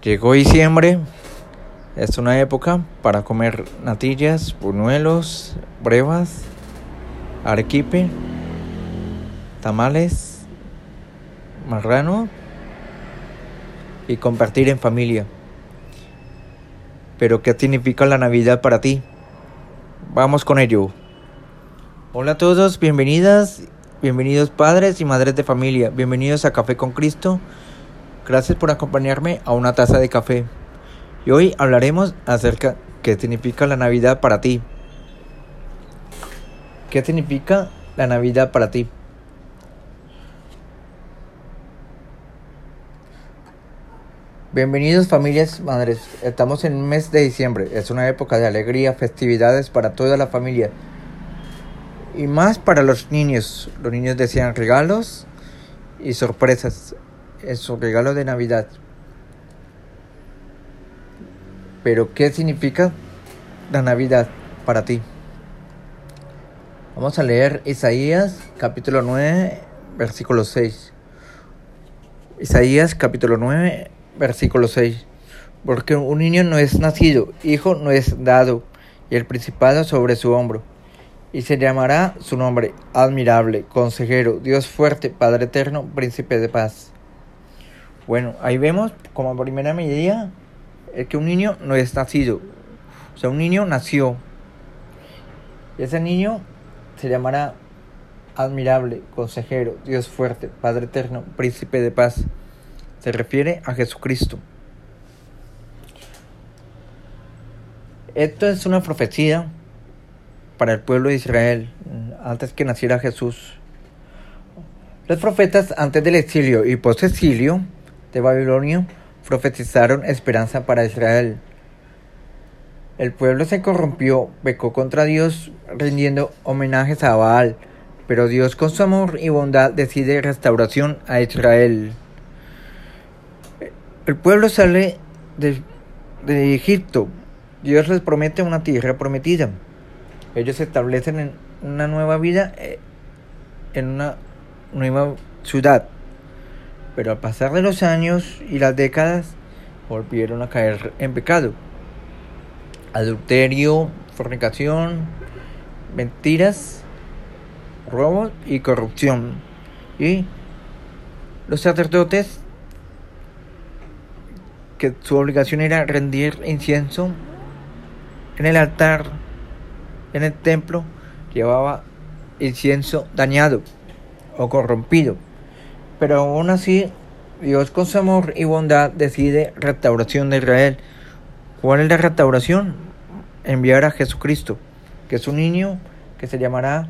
Llegó diciembre, es una época para comer natillas, buñuelos, brevas, arequipe, tamales, marrano y compartir en familia. Pero ¿qué significa la Navidad para ti? Vamos con ello. Hola a todos, bienvenidas, bienvenidos padres y madres de familia, bienvenidos a Café con Cristo. Gracias por acompañarme a una taza de café. Y hoy hablaremos acerca qué significa la Navidad para ti. ¿Qué significa la Navidad para ti? Bienvenidos familias madres, estamos en un mes de diciembre, es una época de alegría, festividades para toda la familia y más para los niños. Los niños desean regalos y sorpresas en su regalo de Navidad. Pero ¿qué significa la Navidad para ti? Vamos a leer Isaías capítulo 9, versículo 6. Isaías capítulo 9, versículo 6. Porque un niño no es nacido, hijo no es dado, y el principado sobre su hombro. Y se llamará su nombre, admirable, consejero, Dios fuerte, Padre eterno, príncipe de paz. Bueno, ahí vemos como primera medida es que un niño no es nacido. O sea, un niño nació. Ese niño se llamará admirable, consejero, Dios fuerte, Padre eterno, príncipe de paz se refiere a Jesucristo. Esto es una profecía para el pueblo de Israel antes que naciera Jesús. Los profetas antes del exilio y post-exilio de Babilonia profetizaron esperanza para Israel. El pueblo se corrompió, pecó contra Dios, rindiendo homenajes a Baal, pero Dios con su amor y bondad decide restauración a Israel. El pueblo sale de, Egipto. Dios les promete una tierra prometida. Ellos se establecen en una nueva vida, eh, en una nueva ciudad. Pero al pasar de los años y las décadas, volvieron a caer en pecado. Adulterio, fornicación, mentiras, robos y corrupción. Y los sacerdotes que su obligación era rendir incienso en el altar, en el templo, llevaba incienso dañado o corrompido. Pero aún así, Dios con su amor y bondad decide restauración de Israel. ¿Cuál es la restauración? Enviar a Jesucristo, que es un niño que se llamará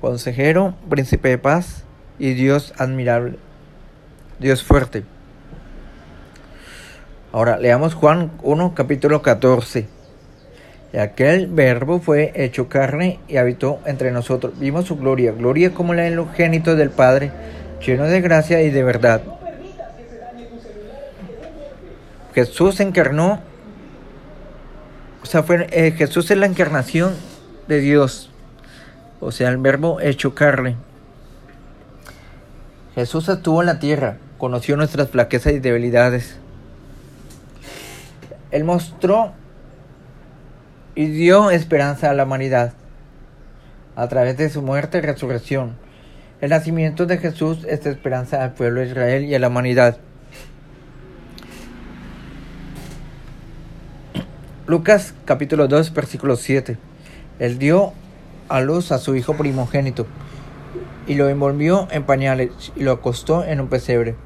consejero, príncipe de paz y Dios admirable, Dios fuerte. Ahora leamos Juan 1, capítulo 14. Y aquel verbo fue hecho carne y habitó entre nosotros. Vimos su gloria, gloria como la del del Padre, lleno de gracia y de verdad. Jesús encarnó, o sea, fue, eh, Jesús es la encarnación de Dios, o sea, el verbo hecho carne. Jesús estuvo en la tierra, conoció nuestras flaquezas y debilidades él mostró y dio esperanza a la humanidad a través de su muerte y resurrección. El nacimiento de Jesús es esperanza al pueblo de Israel y a la humanidad. Lucas capítulo 2 versículo 7. Él dio a luz a su hijo primogénito y lo envolvió en pañales y lo acostó en un pesebre,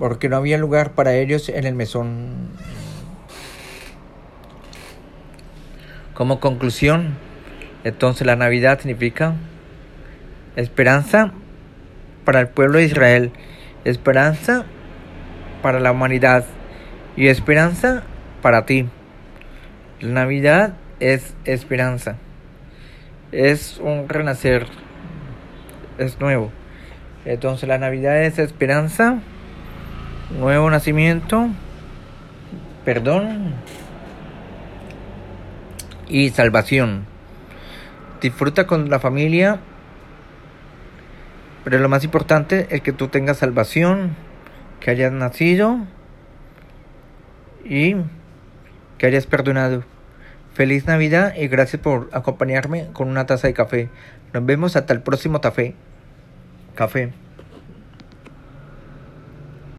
porque no había lugar para ellos en el mesón. Como conclusión, entonces la Navidad significa esperanza para el pueblo de Israel, esperanza para la humanidad y esperanza para ti. La Navidad es esperanza, es un renacer, es nuevo. Entonces la Navidad es esperanza, nuevo nacimiento, perdón y salvación. Disfruta con la familia, pero lo más importante es que tú tengas salvación, que hayas nacido y que hayas perdonado. Feliz Navidad y gracias por acompañarme con una taza de café. Nos vemos hasta el próximo café. Café.